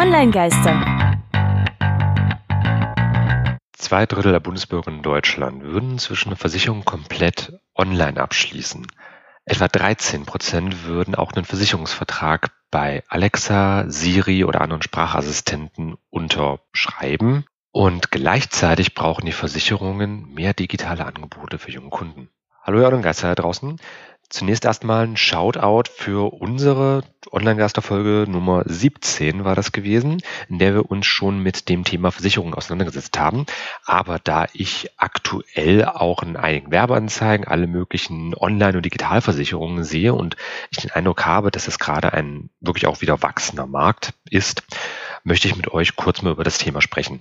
Online-Geister. Zwei Drittel der Bundesbürger in Deutschland würden inzwischen eine Versicherung komplett online abschließen. Etwa 13 Prozent würden auch einen Versicherungsvertrag bei Alexa, Siri oder anderen Sprachassistenten unterschreiben. Und gleichzeitig brauchen die Versicherungen mehr digitale Angebote für junge Kunden. Hallo ihr Online-Geister da draußen. Zunächst erstmal ein Shoutout für unsere Online-Gaster-Folge Nummer 17 war das gewesen, in der wir uns schon mit dem Thema Versicherung auseinandergesetzt haben. Aber da ich aktuell auch in einigen Werbeanzeigen alle möglichen Online- und Digitalversicherungen sehe und ich den Eindruck habe, dass es gerade ein wirklich auch wieder wachsender Markt ist, möchte ich mit euch kurz mal über das Thema sprechen.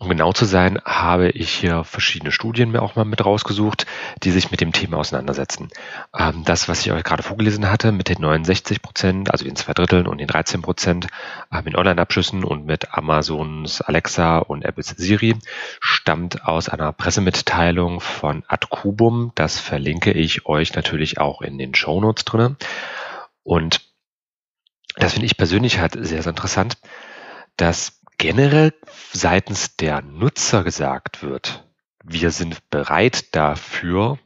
Um genau zu sein, habe ich hier verschiedene Studien mir auch mal mit rausgesucht, die sich mit dem Thema auseinandersetzen. Ähm, das, was ich euch gerade vorgelesen hatte, mit den 69 Prozent, also den zwei Dritteln und den 13 Prozent äh, mit Online-Abschlüssen und mit Amazons Alexa und Apples Siri, stammt aus einer Pressemitteilung von Adcubum. Das verlinke ich euch natürlich auch in den Show Notes drinne. Und das finde ich persönlich halt sehr, sehr interessant, dass generell seitens der Nutzer gesagt wird, wir sind bereit dafür,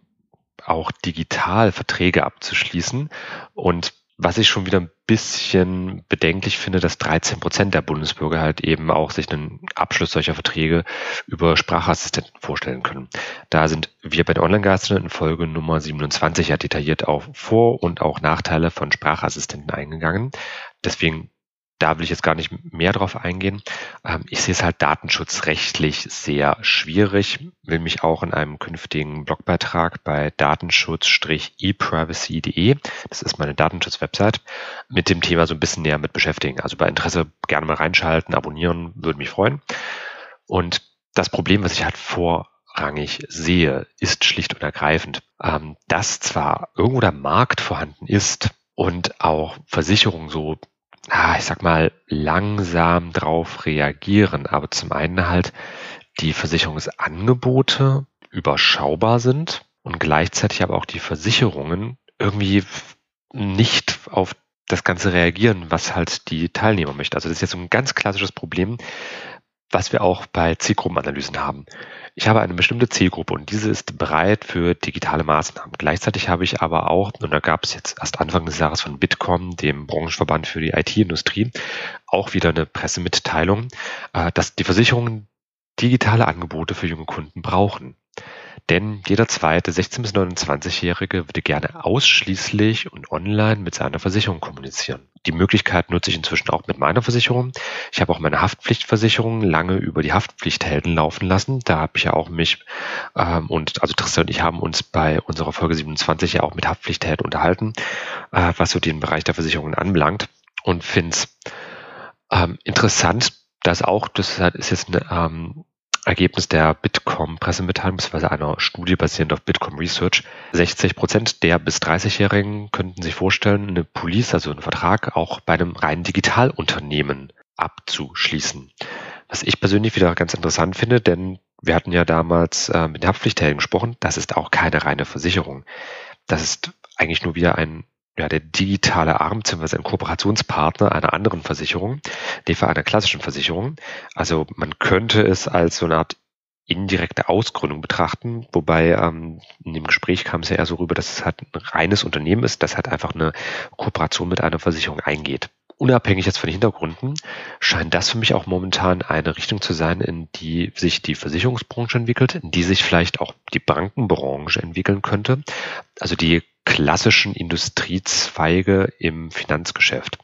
auch digital Verträge abzuschließen. Und was ich schon wieder ein bisschen bedenklich finde, dass 13 Prozent der Bundesbürger halt eben auch sich einen Abschluss solcher Verträge über Sprachassistenten vorstellen können. Da sind wir bei der Online-Geistern in Folge Nummer 27 ja detailliert auf Vor- und auch Nachteile von Sprachassistenten eingegangen. Deswegen da will ich jetzt gar nicht mehr drauf eingehen. Ähm, ich sehe es halt datenschutzrechtlich sehr schwierig, will mich auch in einem künftigen Blogbeitrag bei datenschutz-eprivacy.de, das ist meine Datenschutz-Website, mit dem Thema so ein bisschen näher mit beschäftigen. Also bei Interesse gerne mal reinschalten, abonnieren, würde mich freuen. Und das Problem, was ich halt vorrangig sehe, ist schlicht und ergreifend, ähm, dass zwar irgendwo der Markt vorhanden ist und auch Versicherungen so ah, ich sag mal, langsam drauf reagieren. Aber zum einen halt die Versicherungsangebote überschaubar sind und gleichzeitig aber auch die Versicherungen irgendwie nicht auf das Ganze reagieren, was halt die Teilnehmer möchten. Also das ist jetzt ein ganz klassisches Problem, was wir auch bei Zielgruppenanalysen haben. Ich habe eine bestimmte Zielgruppe und diese ist bereit für digitale Maßnahmen. Gleichzeitig habe ich aber auch, und da gab es jetzt erst Anfang des Jahres von Bitkom, dem Branchenverband für die IT-Industrie, auch wieder eine Pressemitteilung, äh, dass die Versicherungen digitale Angebote für junge Kunden brauchen. Denn jeder zweite 16- bis 29-Jährige würde gerne ausschließlich und online mit seiner Versicherung kommunizieren. Die Möglichkeit nutze ich inzwischen auch mit meiner Versicherung. Ich habe auch meine Haftpflichtversicherung lange über die Haftpflichthelden laufen lassen. Da habe ich ja auch mich ähm, und also Tristan und ich haben uns bei unserer Folge 27 ja auch mit Haftpflichthelden unterhalten, äh, was so den Bereich der Versicherungen anbelangt und finde es ähm, interessant, dass auch, das ist jetzt eine ähm, Ergebnis der Bitkom-Pressemitteilung bzw. einer Studie basierend auf Bitkom Research. 60 Prozent der bis 30-Jährigen könnten sich vorstellen, eine Police, also einen Vertrag, auch bei einem reinen Digitalunternehmen abzuschließen. Was ich persönlich wieder ganz interessant finde, denn wir hatten ja damals äh, mit den Haftpflichthelden gesprochen, das ist auch keine reine Versicherung. Das ist eigentlich nur wieder ein ja, der digitale Arm bzw. ein Kooperationspartner einer anderen Versicherung, in Fall einer klassischen Versicherung. Also man könnte es als so eine Art indirekte Ausgründung betrachten, wobei ähm, in dem Gespräch kam es ja eher so rüber, dass es halt ein reines Unternehmen ist, das halt einfach eine Kooperation mit einer Versicherung eingeht. Unabhängig jetzt von den Hintergründen scheint das für mich auch momentan eine Richtung zu sein, in die sich die Versicherungsbranche entwickelt, in die sich vielleicht auch die Bankenbranche entwickeln könnte. Also die klassischen Industriezweige im Finanzgeschäft.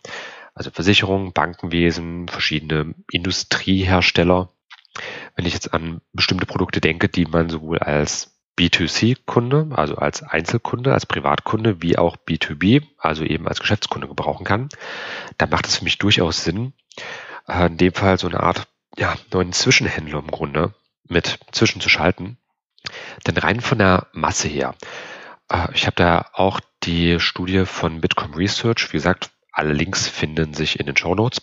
Also Versicherungen, Bankenwesen, verschiedene Industriehersteller. Wenn ich jetzt an bestimmte Produkte denke, die man sowohl als B2C-Kunde, also als Einzelkunde, als Privatkunde, wie auch B2B, also eben als Geschäftskunde gebrauchen kann, dann macht es für mich durchaus Sinn, äh, in dem Fall so eine Art ja, neuen Zwischenhändler im Grunde mit zwischenzuschalten. Denn rein von der Masse her ich habe da auch die Studie von Bitkom Research, wie gesagt, alle Links finden sich in den Show Notes,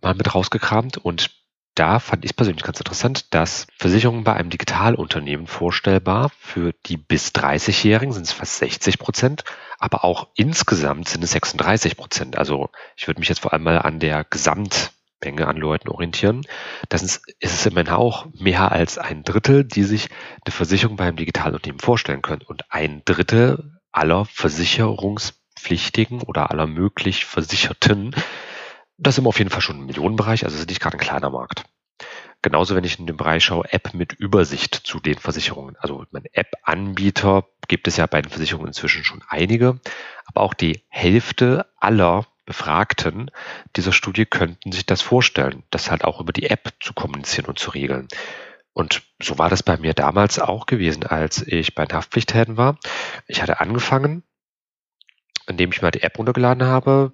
mal mit rausgekramt und da fand ich persönlich ganz interessant, dass Versicherungen bei einem Digitalunternehmen vorstellbar für die bis 30-Jährigen sind es fast 60 Prozent, aber auch insgesamt sind es 36 Prozent. Also ich würde mich jetzt vor allem mal an der Gesamtmenge an Leuten orientieren. Das ist, es immerhin auch mehr als ein Drittel, die sich eine Versicherung beim Digitalunternehmen vorstellen können. Und ein Drittel aller Versicherungspflichtigen oder aller möglich Versicherten das ist auf jeden Fall schon ein Millionenbereich, also ist nicht gerade ein kleiner Markt. Genauso, wenn ich in den Bereich schaue, App mit Übersicht zu den Versicherungen. Also App-Anbieter gibt es ja bei den Versicherungen inzwischen schon einige, aber auch die Hälfte aller Befragten dieser Studie könnten sich das vorstellen, das halt auch über die App zu kommunizieren und zu regeln. Und so war das bei mir damals auch gewesen, als ich bei den Haftpflichthelden war. Ich hatte angefangen, indem ich mal die App runtergeladen habe,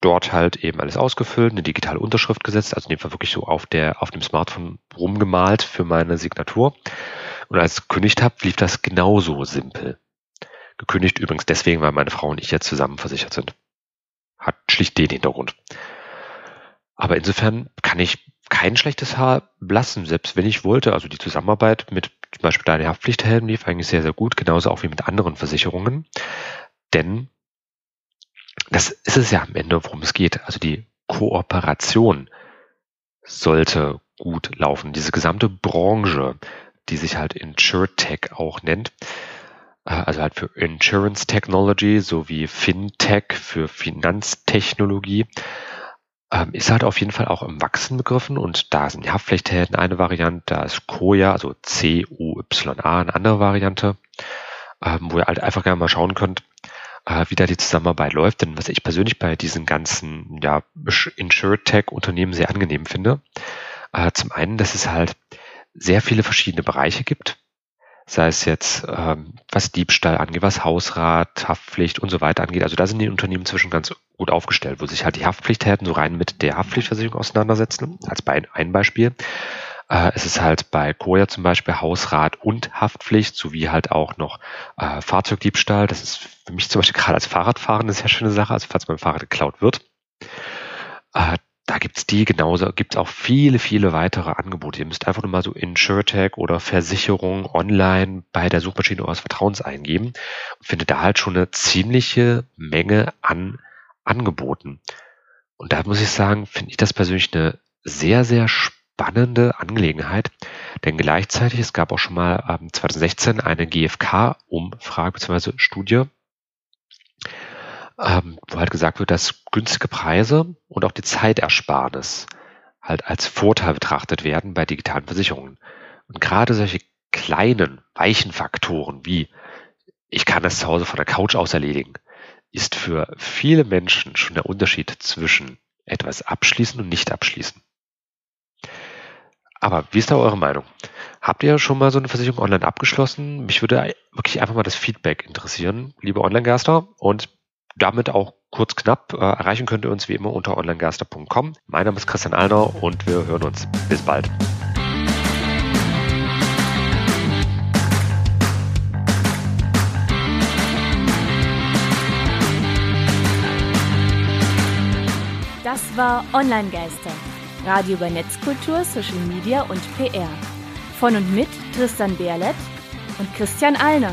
dort halt eben alles ausgefüllt, eine digitale Unterschrift gesetzt, also in dem Fall wirklich so auf der, auf dem Smartphone rumgemalt für meine Signatur. Und als ich gekündigt habe, lief das genauso simpel. Gekündigt übrigens deswegen, weil meine Frau und ich jetzt zusammen versichert sind. Hat schlicht den Hintergrund. Aber insofern kann ich kein schlechtes Haar lassen, selbst wenn ich wollte. Also die Zusammenarbeit mit zum Beispiel deiner Haftpflichthelden lief eigentlich sehr, sehr gut, genauso auch wie mit anderen Versicherungen. Denn das ist es ja am Ende, worum es geht. Also die Kooperation sollte gut laufen. Diese gesamte Branche, die sich halt InsurTech auch nennt, also halt für Insurance Technology sowie FinTech für Finanztechnologie, ähm, ist halt auf jeden Fall auch im Wachsen begriffen und da sind die Haftpflichthelden eine Variante, da ist Koya, also C-U-Y-A, eine andere Variante, ähm, wo ihr halt einfach gerne mal schauen könnt, äh, wie da die Zusammenarbeit läuft. Denn was ich persönlich bei diesen ganzen ja, Insure-Tech-Unternehmen sehr angenehm finde, äh, zum einen, dass es halt sehr viele verschiedene Bereiche gibt, sei es jetzt ähm, was Diebstahl angeht, was Hausrat, Haftpflicht und so weiter angeht. Also da sind die Unternehmen zwischen ganz gut aufgestellt, wo sich halt die Haftpflichthäten so rein mit der Haftpflichtversicherung auseinandersetzen, als ein Beispiel. Äh, es ist halt bei Koya zum Beispiel Hausrat und Haftpflicht sowie halt auch noch äh, Fahrzeugdiebstahl. Das ist für mich zum Beispiel gerade als Fahrradfahrer eine sehr schöne Sache, also falls mein Fahrrad geklaut wird. Da gibt's die genauso, gibt's auch viele, viele weitere Angebote. Ihr müsst einfach nur mal so InsurTech oder Versicherung online bei der Suchmaschine eures Vertrauens eingeben und findet da halt schon eine ziemliche Menge an Angeboten. Und da muss ich sagen, finde ich das persönlich eine sehr, sehr spannende Angelegenheit, denn gleichzeitig, es gab auch schon mal ähm, 2016 eine GfK-Umfrage bzw. Studie, ähm, wo halt gesagt wird, dass günstige Preise und auch die Zeitersparnis halt als Vorteil betrachtet werden bei digitalen Versicherungen. Und gerade solche kleinen, weichen Faktoren wie ich kann das zu Hause von der Couch aus erledigen, ist für viele Menschen schon der Unterschied zwischen etwas abschließen und nicht abschließen. Aber wie ist da eure Meinung? Habt ihr schon mal so eine Versicherung online abgeschlossen? Mich würde wirklich einfach mal das Feedback interessieren, liebe Online-Gaster. Und damit auch kurz knapp äh, erreichen könnt ihr uns wie immer unter onlinegaster.com. Mein Name ist Christian Allner und wir hören uns. Bis bald. Das war Online-Geister Radio über Netzkultur, Social Media und PR. Von und mit Tristan Berlet und Christian Allner.